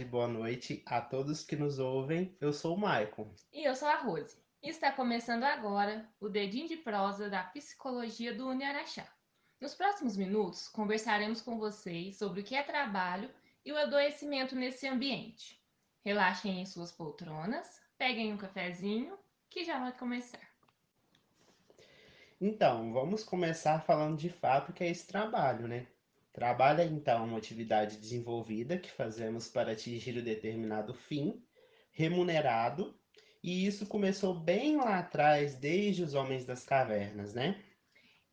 tarde, boa noite a todos que nos ouvem. Eu sou o Maicon. E eu sou a Rose. Está começando agora o Dedinho de Prosa da Psicologia do Uniaraxá. Nos próximos minutos, conversaremos com vocês sobre o que é trabalho e o adoecimento nesse ambiente. Relaxem em suas poltronas, peguem um cafezinho, que já vai começar. Então, vamos começar falando de fato o que é esse trabalho, né? Trabalho é então uma atividade desenvolvida que fazemos para atingir o um determinado fim, remunerado, e isso começou bem lá atrás, desde os homens das cavernas, né?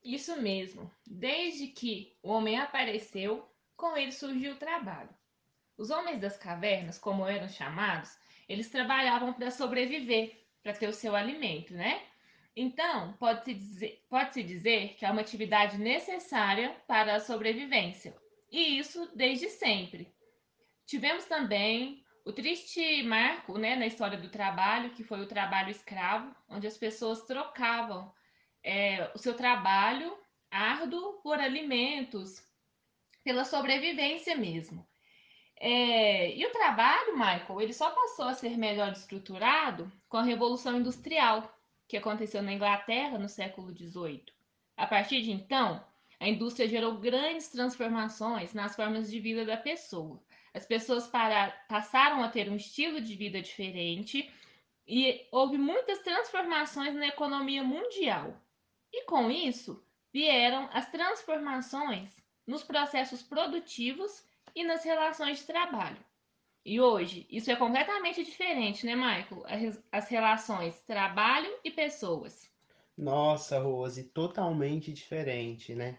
Isso mesmo. Desde que o homem apareceu, com ele surgiu o trabalho. Os homens das cavernas, como eram chamados, eles trabalhavam para sobreviver, para ter o seu alimento, né? Então, pode-se dizer, pode dizer que é uma atividade necessária para a sobrevivência, e isso desde sempre. Tivemos também o triste marco né, na história do trabalho, que foi o trabalho escravo, onde as pessoas trocavam é, o seu trabalho árduo por alimentos, pela sobrevivência mesmo. É, e o trabalho, Michael, ele só passou a ser melhor estruturado com a Revolução Industrial, que aconteceu na Inglaterra no século XVIII. A partir de então, a indústria gerou grandes transformações nas formas de vida da pessoa. As pessoas para, passaram a ter um estilo de vida diferente e houve muitas transformações na economia mundial. E com isso, vieram as transformações nos processos produtivos e nas relações de trabalho. E hoje, isso é completamente diferente, né, Michael? As relações trabalho e pessoas. Nossa, Rose, totalmente diferente, né?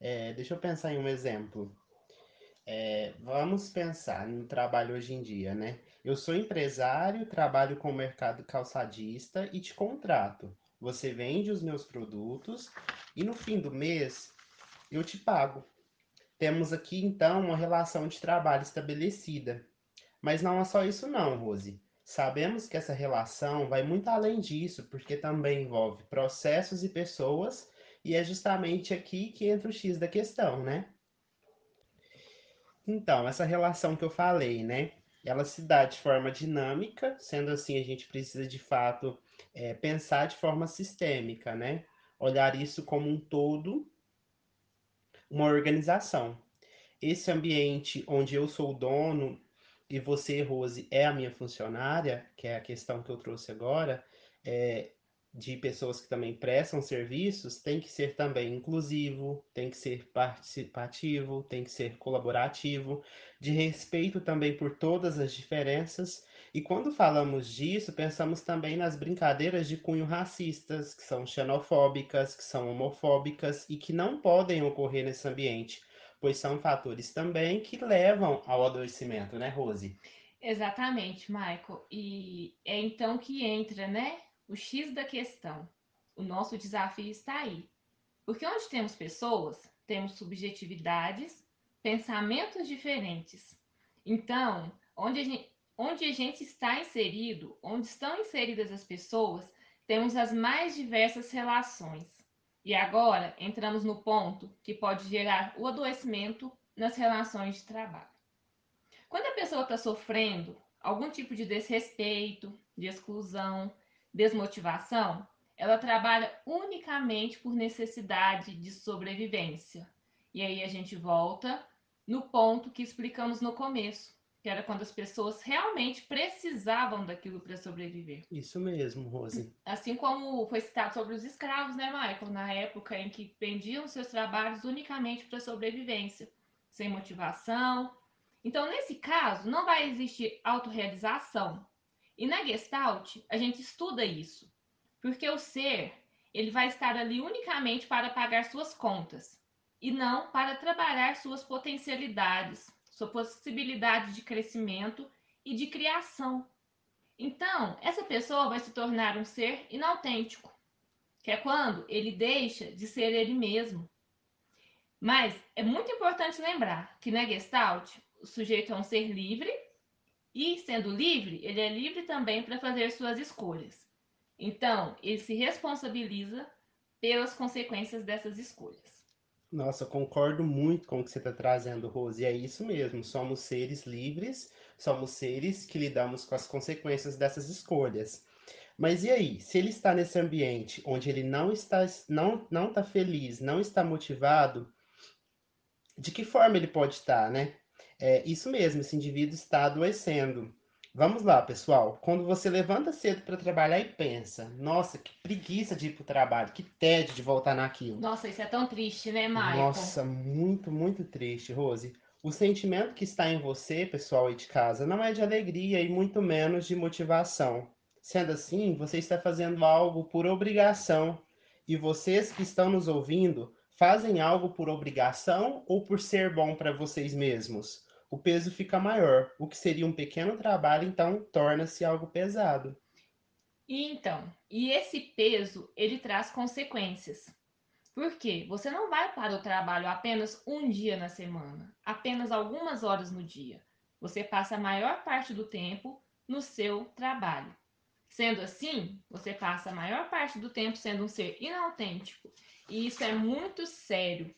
É, deixa eu pensar em um exemplo. É, vamos pensar no trabalho hoje em dia, né? Eu sou empresário, trabalho com o mercado calçadista e te contrato. Você vende os meus produtos e no fim do mês eu te pago. Temos aqui então uma relação de trabalho estabelecida. Mas não é só isso não, Rose. Sabemos que essa relação vai muito além disso, porque também envolve processos e pessoas, e é justamente aqui que entra o X da questão, né? Então, essa relação que eu falei, né? Ela se dá de forma dinâmica, sendo assim, a gente precisa de fato é, pensar de forma sistêmica, né? Olhar isso como um todo, uma organização. Esse ambiente onde eu sou o dono e você, Rose, é a minha funcionária, que é a questão que eu trouxe agora, é, de pessoas que também prestam serviços, tem que ser também inclusivo, tem que ser participativo, tem que ser colaborativo, de respeito também por todas as diferenças. E quando falamos disso, pensamos também nas brincadeiras de cunho racistas, que são xenofóbicas, que são homofóbicas e que não podem ocorrer nesse ambiente pois são fatores também que levam ao adoecimento, né, Rose? Exatamente, Michael. E é então que entra, né, o X da questão. O nosso desafio está aí. Porque onde temos pessoas, temos subjetividades, pensamentos diferentes. Então, onde a gente, onde a gente está inserido, onde estão inseridas as pessoas, temos as mais diversas relações. E agora entramos no ponto que pode gerar o adoecimento nas relações de trabalho. Quando a pessoa está sofrendo algum tipo de desrespeito, de exclusão, desmotivação, ela trabalha unicamente por necessidade de sobrevivência. E aí a gente volta no ponto que explicamos no começo que era quando as pessoas realmente precisavam daquilo para sobreviver. Isso mesmo, Rose. Assim como foi citado sobre os escravos, né, Michael? Na época em que vendiam seus trabalhos unicamente para sobrevivência, sem motivação. Então, nesse caso, não vai existir autorrealização. E na Gestalt, a gente estuda isso. Porque o ser, ele vai estar ali unicamente para pagar suas contas e não para trabalhar suas potencialidades, sua possibilidade de crescimento e de criação. Então, essa pessoa vai se tornar um ser inautêntico, que é quando ele deixa de ser ele mesmo. Mas é muito importante lembrar que na Gestalt, o sujeito é um ser livre e, sendo livre, ele é livre também para fazer suas escolhas. Então, ele se responsabiliza pelas consequências dessas escolhas. Nossa, concordo muito com o que você está trazendo, Rose. E é isso mesmo, somos seres livres, Somos seres que lidamos com as consequências dessas escolhas. Mas e aí, se ele está nesse ambiente onde ele não está, não, não está feliz, não está motivado, de que forma ele pode estar, né? É isso mesmo, esse indivíduo está adoecendo. Vamos lá, pessoal. Quando você levanta cedo para trabalhar e pensa, nossa, que preguiça de ir para o trabalho, que tédio de voltar naquilo. Nossa, isso é tão triste, né, Michael? Nossa, muito, muito triste, Rose. O sentimento que está em você, pessoal aí de casa, não é de alegria e muito menos de motivação. Sendo assim, você está fazendo algo por obrigação. E vocês que estão nos ouvindo, fazem algo por obrigação ou por ser bom para vocês mesmos? O peso fica maior. O que seria um pequeno trabalho, então, torna-se algo pesado. E então, e esse peso, ele traz consequências. Por quê? Você não vai para o trabalho apenas um dia na semana, apenas algumas horas no dia. Você passa a maior parte do tempo no seu trabalho. Sendo assim, você passa a maior parte do tempo sendo um ser inautêntico. E isso é muito sério.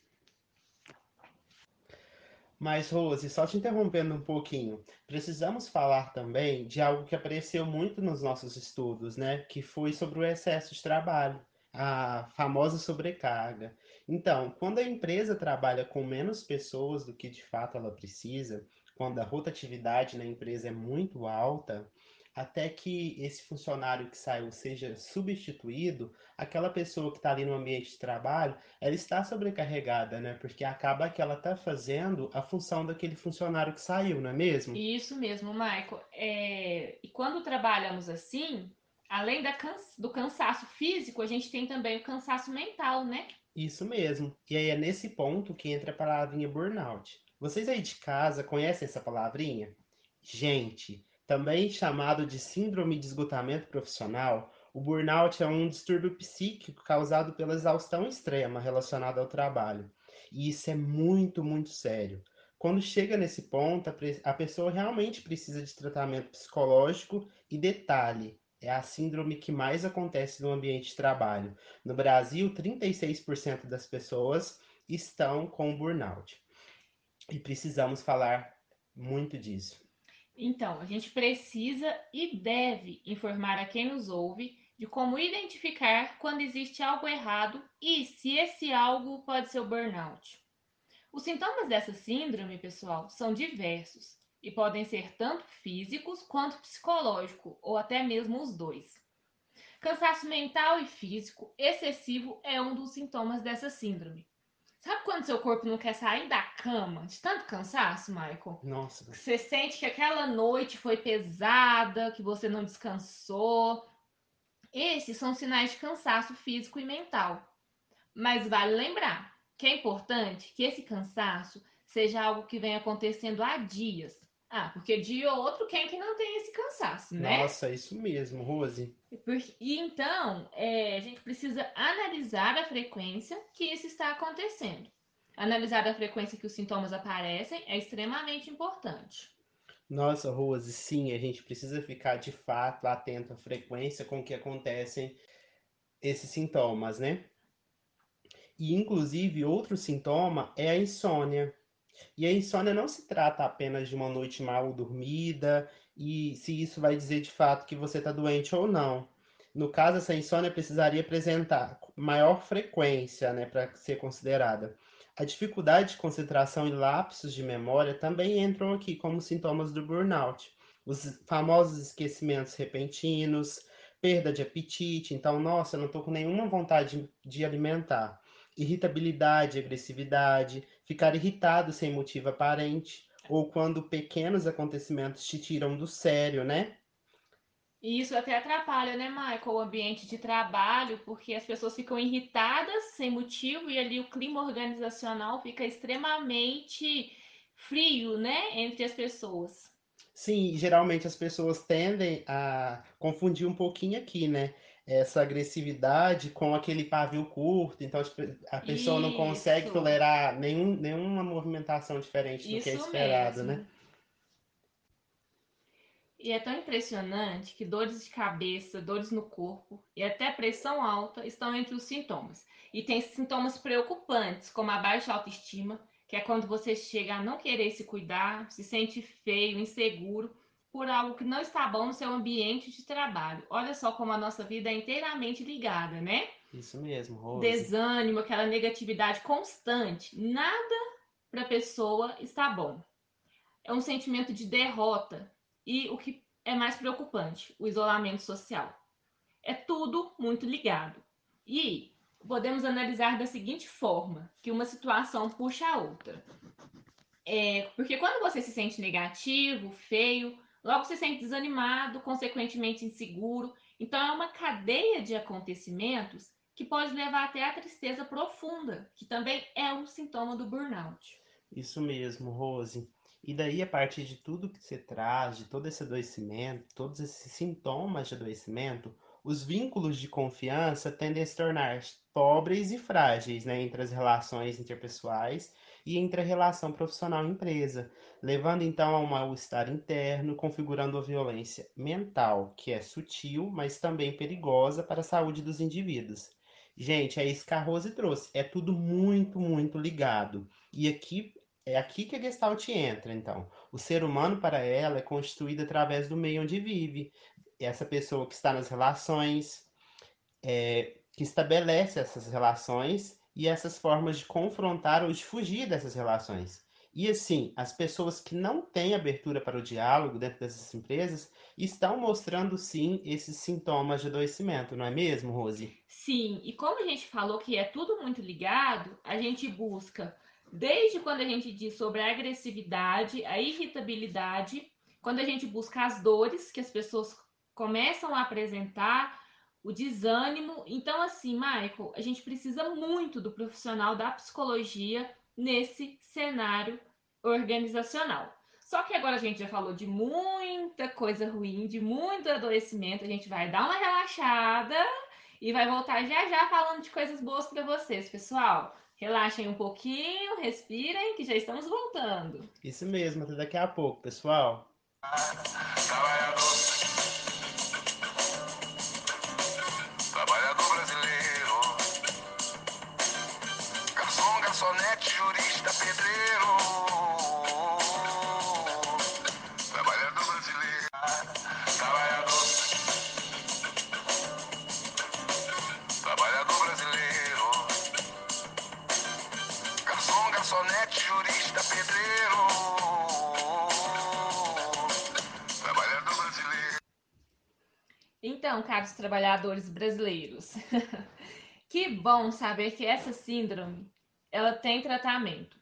Mas, Rose, só te interrompendo um pouquinho, precisamos falar também de algo que apareceu muito nos nossos estudos, né? Que foi sobre o excesso de trabalho, a famosa sobrecarga. Então, quando a empresa trabalha com menos pessoas do que de fato ela precisa, quando a rotatividade na empresa é muito alta, até que esse funcionário que saiu seja substituído, aquela pessoa que está ali no ambiente de trabalho, ela está sobrecarregada, né? Porque acaba que ela está fazendo a função daquele funcionário que saiu, não é mesmo? Isso mesmo, Michael. É... E quando trabalhamos assim, além do cansaço físico, a gente tem também o cansaço mental, né? Isso mesmo. E aí é nesse ponto que entra a palavrinha burnout. Vocês aí de casa conhecem essa palavrinha? Gente, também chamado de síndrome de esgotamento profissional, o burnout é um distúrbio psíquico causado pela exaustão extrema relacionada ao trabalho. E isso é muito, muito sério. Quando chega nesse ponto, a pessoa realmente precisa de tratamento psicológico e detalhe, é a síndrome que mais acontece no ambiente de trabalho. No Brasil, 36% das pessoas estão com burnout. E precisamos falar muito disso. Então, a gente precisa e deve informar a quem nos ouve de como identificar quando existe algo errado e se esse algo pode ser o burnout. Os sintomas dessa síndrome, pessoal, são diversos e podem ser tanto físicos quanto psicológico, ou até mesmo os dois. Cansaço mental e físico excessivo é um dos sintomas dessa síndrome. Sabe quando seu corpo não quer sair da cama de tanto cansaço, Michael? Nossa. Você sente que aquela noite foi pesada, que você não descansou. Esses são sinais de cansaço físico e mental. Mas vale lembrar que é importante que esse cansaço seja algo que vem acontecendo há dias ah, porque dia ou outro, quem que não tem esse cansaço, né? Nossa, isso mesmo, Rose. E então, é, a gente precisa analisar a frequência que isso está acontecendo. Analisar a frequência que os sintomas aparecem é extremamente importante. Nossa, Rose, sim, a gente precisa ficar de fato atento à frequência com que acontecem esses sintomas, né? E inclusive outro sintoma é a insônia. E a insônia não se trata apenas de uma noite mal dormida e se isso vai dizer de fato que você está doente ou não. No caso, essa insônia precisaria apresentar maior frequência né, para ser considerada. A dificuldade de concentração e lapsos de memória também entram aqui como sintomas do burnout. Os famosos esquecimentos repentinos, perda de apetite, então, nossa, eu não estou com nenhuma vontade de alimentar irritabilidade, agressividade, ficar irritado sem motivo aparente, ou quando pequenos acontecimentos te tiram do sério, né? E isso até atrapalha, né, Michael, o ambiente de trabalho, porque as pessoas ficam irritadas sem motivo e ali o clima organizacional fica extremamente frio, né, entre as pessoas. Sim, geralmente as pessoas tendem a confundir um pouquinho aqui, né? Essa agressividade com aquele pavio curto, então tipo, a pessoa Isso. não consegue tolerar nenhum, nenhuma movimentação diferente do Isso que é esperado, né? mesmo. né? E é tão impressionante que dores de cabeça, dores no corpo e até pressão alta estão entre os sintomas. E tem sintomas preocupantes, como a baixa autoestima, que é quando você chega a não querer se cuidar, se sente feio, inseguro por algo que não está bom no seu ambiente de trabalho. Olha só como a nossa vida é inteiramente ligada, né? Isso mesmo, Rose. Desânimo, aquela negatividade constante. Nada para a pessoa está bom. É um sentimento de derrota e o que é mais preocupante, o isolamento social. É tudo muito ligado. E podemos analisar da seguinte forma, que uma situação puxa a outra. É, porque quando você se sente negativo, feio, logo se sente desanimado, consequentemente inseguro. Então é uma cadeia de acontecimentos que pode levar até a tristeza profunda, que também é um sintoma do burnout. Isso mesmo, Rose. E daí, a partir de tudo que você traz, de todo esse adoecimento, todos esses sintomas de adoecimento, os vínculos de confiança tendem a se tornar pobres e frágeis né, entre as relações interpessoais e entre a relação profissional-empresa, levando então a um mal-estar interno, configurando a violência mental, que é sutil, mas também perigosa para a saúde dos indivíduos. Gente, é isso que a Rose trouxe. É tudo muito, muito ligado. E aqui é aqui que a Gestalt entra, então. O ser humano, para ela, é constituído através do meio onde vive. Essa pessoa que está nas relações, é, que estabelece essas relações e essas formas de confrontar ou de fugir dessas relações. E assim, as pessoas que não têm abertura para o diálogo dentro dessas empresas estão mostrando sim esses sintomas de adoecimento, não é mesmo, Rose? Sim, e como a gente falou que é tudo muito ligado, a gente busca Desde quando a gente diz sobre a agressividade, a irritabilidade, quando a gente busca as dores que as pessoas começam a apresentar, o desânimo. Então, assim, Michael, a gente precisa muito do profissional da psicologia nesse cenário organizacional. Só que agora a gente já falou de muita coisa ruim, de muito adoecimento, a gente vai dar uma relaxada e vai voltar já já falando de coisas boas para vocês, pessoal. Relaxem um pouquinho, respirem, que já estamos voltando. Isso mesmo, até daqui a pouco, pessoal. Trabalhador. Jurista, pedreiro. Trabalhador brasileiro. Trabalhador. Trabalhador brasileiro garçom, garçonete, jurista, pedreiro. Trabalhador brasileiro. Então, caros trabalhadores brasileiros, que bom saber que essa síndrome ela tem tratamento.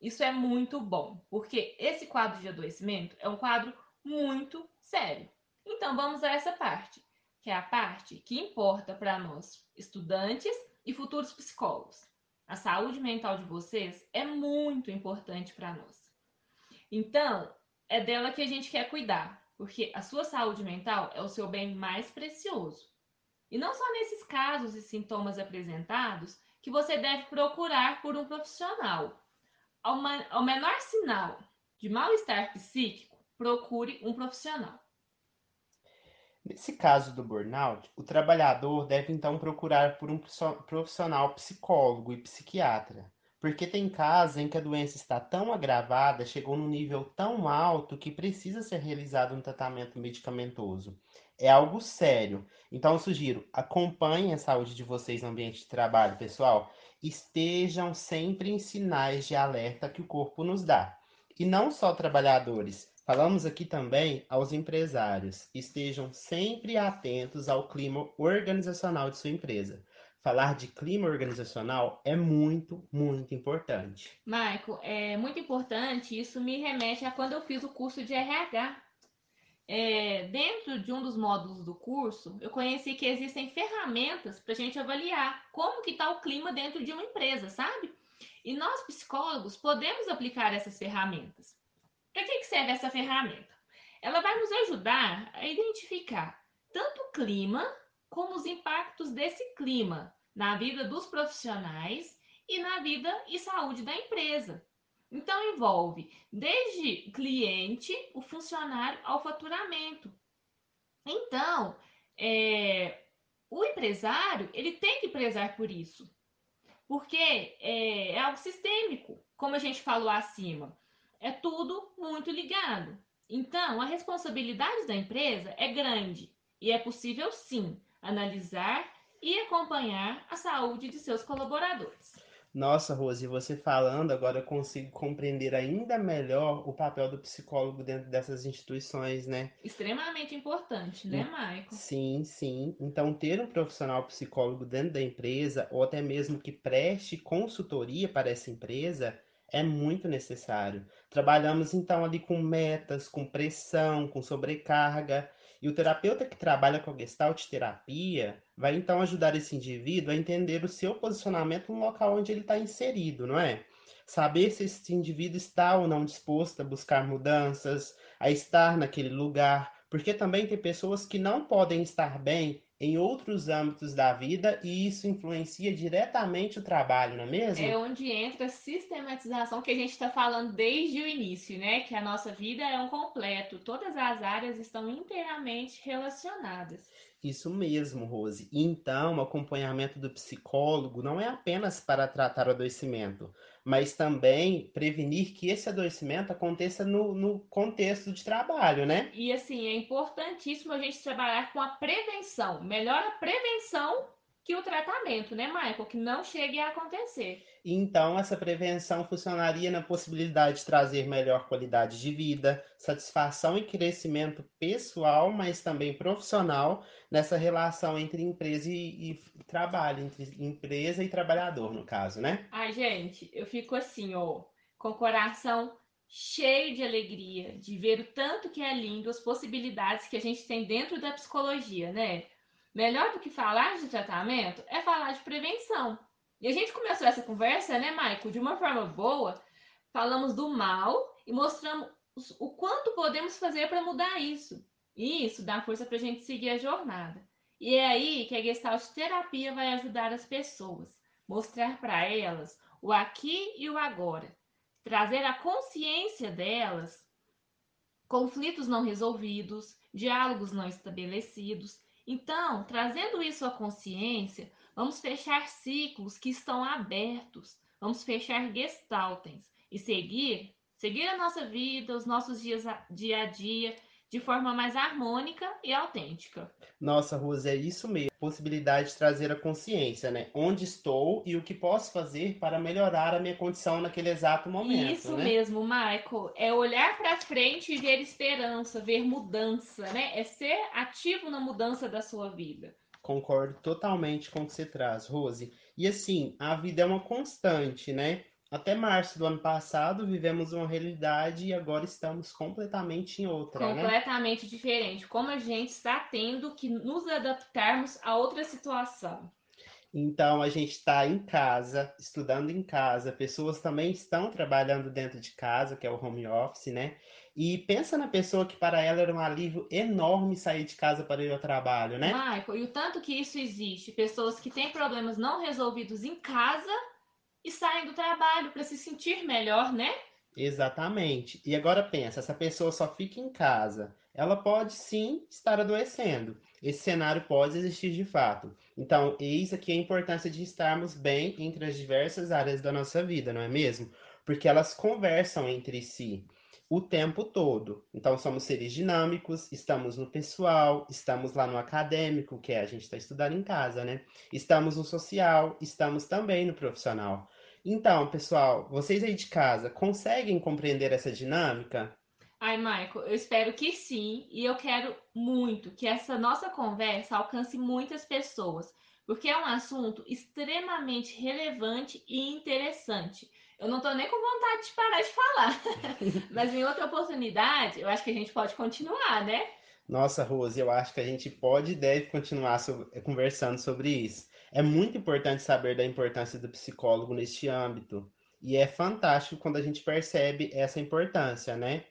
Isso é muito bom, porque esse quadro de adoecimento é um quadro muito sério. Então, vamos a essa parte, que é a parte que importa para nós, estudantes e futuros psicólogos. A saúde mental de vocês é muito importante para nós. Então, é dela que a gente quer cuidar, porque a sua saúde mental é o seu bem mais precioso. E não só nesses casos e sintomas apresentados que você deve procurar por um profissional. Ao, ao menor sinal de mal-estar psíquico, procure um profissional. Nesse caso do burnout, o trabalhador deve então procurar por um profissional psicólogo e psiquiatra, porque tem casos em que a doença está tão agravada, chegou num nível tão alto que precisa ser realizado um tratamento medicamentoso. É algo sério. Então, eu sugiro, acompanhem a saúde de vocês no ambiente de trabalho, pessoal. Estejam sempre em sinais de alerta que o corpo nos dá. E não só trabalhadores, Falamos aqui também aos empresários. Estejam sempre atentos ao clima organizacional de sua empresa. Falar de clima organizacional é muito, muito importante. Michael, é muito importante. Isso me remete a quando eu fiz o curso de RH. É, dentro de um dos módulos do curso, eu conheci que existem ferramentas para a gente avaliar como que está o clima dentro de uma empresa, sabe? E nós, psicólogos, podemos aplicar essas ferramentas. Para que, serve essa ferramenta? Ela vai nos ajudar a identificar tanto o clima como os impactos desse clima na vida dos profissionais e na vida e saúde da empresa. Então envolve desde cliente, o funcionário ao faturamento. Então, é, o empresário ele tem que prezar por isso, porque é, é algo sistêmico, como a gente falou acima é tudo muito ligado. Então, a responsabilidade da empresa é grande e é possível sim analisar e acompanhar a saúde de seus colaboradores. Nossa, Rose, você falando, agora eu consigo compreender ainda melhor o papel do psicólogo dentro dessas instituições, né? Extremamente importante, né, Maicon? Sim, sim. Então, ter um profissional psicólogo dentro da empresa, ou até mesmo que preste consultoria para essa empresa, é muito necessário. Trabalhamos então ali com metas, com pressão, com sobrecarga, e o terapeuta que trabalha com a Gestalt terapia vai então ajudar esse indivíduo a entender o seu posicionamento no local onde ele está inserido, não é? Saber se esse indivíduo está ou não disposto a buscar mudanças, a estar naquele lugar, porque também tem pessoas que não podem estar bem em outros âmbitos da vida e isso influencia diretamente o trabalho, não é mesmo? É onde entra a sistematização que a gente está falando desde o início, né? Que a nossa vida é um completo, todas as áreas estão inteiramente relacionadas. Isso mesmo, Rose. Então, o acompanhamento do psicólogo não é apenas para tratar o adoecimento, mas também prevenir que esse adoecimento aconteça no, no contexto de trabalho, né? E assim, é importantíssimo a gente trabalhar com a prevenção. Melhor a prevenção que o tratamento, né, Michael? Que não chegue a acontecer. Então, essa prevenção funcionaria na possibilidade de trazer melhor qualidade de vida, satisfação e crescimento pessoal, mas também profissional, nessa relação entre empresa e, e trabalho, entre empresa e trabalhador, no caso, né? Ai, gente, eu fico assim, ó, com o coração cheio de alegria de ver o tanto que é lindo as possibilidades que a gente tem dentro da psicologia, né? Melhor do que falar de tratamento é falar de prevenção. E a gente começou essa conversa, né, Maico, de uma forma boa. Falamos do mal e mostramos o quanto podemos fazer para mudar isso. E isso dá força para a gente seguir a jornada. E é aí que a Gestalt Terapia vai ajudar as pessoas, mostrar para elas o aqui e o agora, trazer a consciência delas conflitos não resolvidos, diálogos não estabelecidos então, trazendo isso à consciência, vamos fechar ciclos que estão abertos, vamos fechar gestaltens e seguir, seguir a nossa vida, os nossos dias dia a dia de forma mais harmônica e autêntica. Nossa, Rose, é isso mesmo. Possibilidade de trazer a consciência, né? Onde estou e o que posso fazer para melhorar a minha condição naquele exato momento. Isso né? mesmo, Michael. É olhar para frente e ver esperança, ver mudança, né? É ser ativo na mudança da sua vida. Concordo totalmente com o que você traz, Rose. E assim, a vida é uma constante, né? Até março do ano passado vivemos uma realidade e agora estamos completamente em outra, né? completamente né? diferente. Como a gente está tendo que nos adaptarmos a outra situação. Então a gente está em casa, estudando em casa, pessoas também estão trabalhando dentro de casa, que é o home office, né? E pensa na pessoa que para ela era um alívio enorme sair de casa para ir ao trabalho, né? Michael, e o tanto que isso existe, pessoas que têm problemas não resolvidos em casa e saem do trabalho para se sentir melhor, né? Exatamente. E agora pensa, essa pessoa só fica em casa. Ela pode sim estar adoecendo. Esse cenário pode existir de fato. Então, eis aqui a importância de estarmos bem entre as diversas áreas da nossa vida, não é mesmo? Porque elas conversam entre si o tempo todo. Então, somos seres dinâmicos, estamos no pessoal, estamos lá no acadêmico, que é a gente está estudando em casa, né? Estamos no social, estamos também no profissional. Então, pessoal, vocês aí de casa conseguem compreender essa dinâmica? Ai, Michael, eu espero que sim, e eu quero muito que essa nossa conversa alcance muitas pessoas, porque é um assunto extremamente relevante e interessante. Eu não tô nem com vontade de parar de falar. Mas em outra oportunidade, eu acho que a gente pode continuar, né? Nossa, Rose, eu acho que a gente pode e deve continuar sobre, conversando sobre isso. É muito importante saber da importância do psicólogo neste âmbito. E é fantástico quando a gente percebe essa importância, né?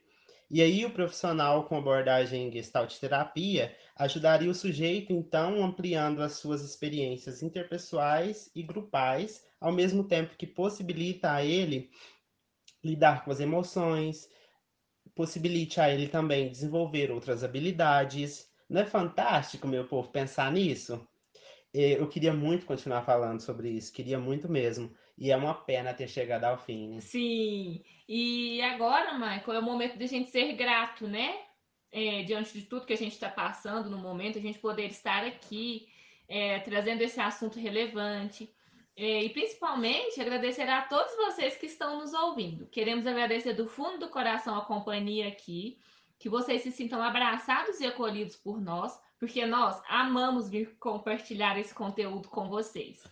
E aí o profissional com abordagem Gestalt terapia ajudaria o sujeito, então, ampliando as suas experiências interpessoais e grupais ao mesmo tempo que possibilita a ele lidar com as emoções, possibilite a ele também desenvolver outras habilidades. Não é fantástico, meu povo, pensar nisso? Eu queria muito continuar falando sobre isso, queria muito mesmo. E é uma pena ter chegado ao fim, né? Sim. E agora, Michael, é o momento de a gente ser grato, né? É, diante de tudo que a gente está passando no momento, a gente poder estar aqui é, trazendo esse assunto relevante. É, e principalmente agradecer a todos vocês que estão nos ouvindo. Queremos agradecer do fundo do coração a companhia aqui, que vocês se sintam abraçados e acolhidos por nós, porque nós amamos vir compartilhar esse conteúdo com vocês.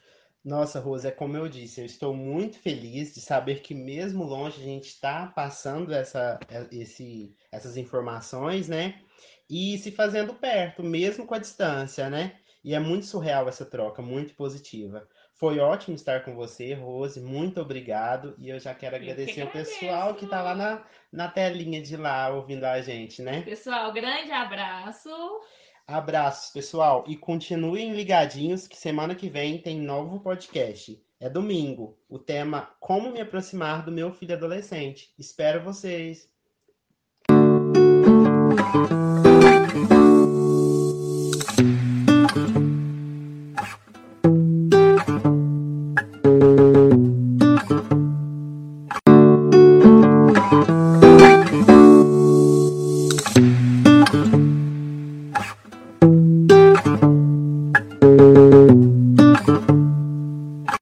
Nossa, Rosa, é como eu disse, eu estou muito feliz de saber que mesmo longe a gente está passando essa, esse, essas informações, né? E se fazendo perto, mesmo com a distância, né? E é muito surreal essa troca, muito positiva. Foi ótimo estar com você, Rose. Muito obrigado. E eu já quero agradecer que o pessoal que está lá na, na telinha de lá ouvindo a gente, né? Pessoal, grande abraço. Abraços, pessoal. E continuem ligadinhos que semana que vem tem novo podcast. É domingo. O tema Como me aproximar do meu filho adolescente. Espero vocês.